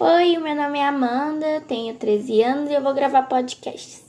Oi, meu nome é Amanda, tenho 13 anos e eu vou gravar podcasts.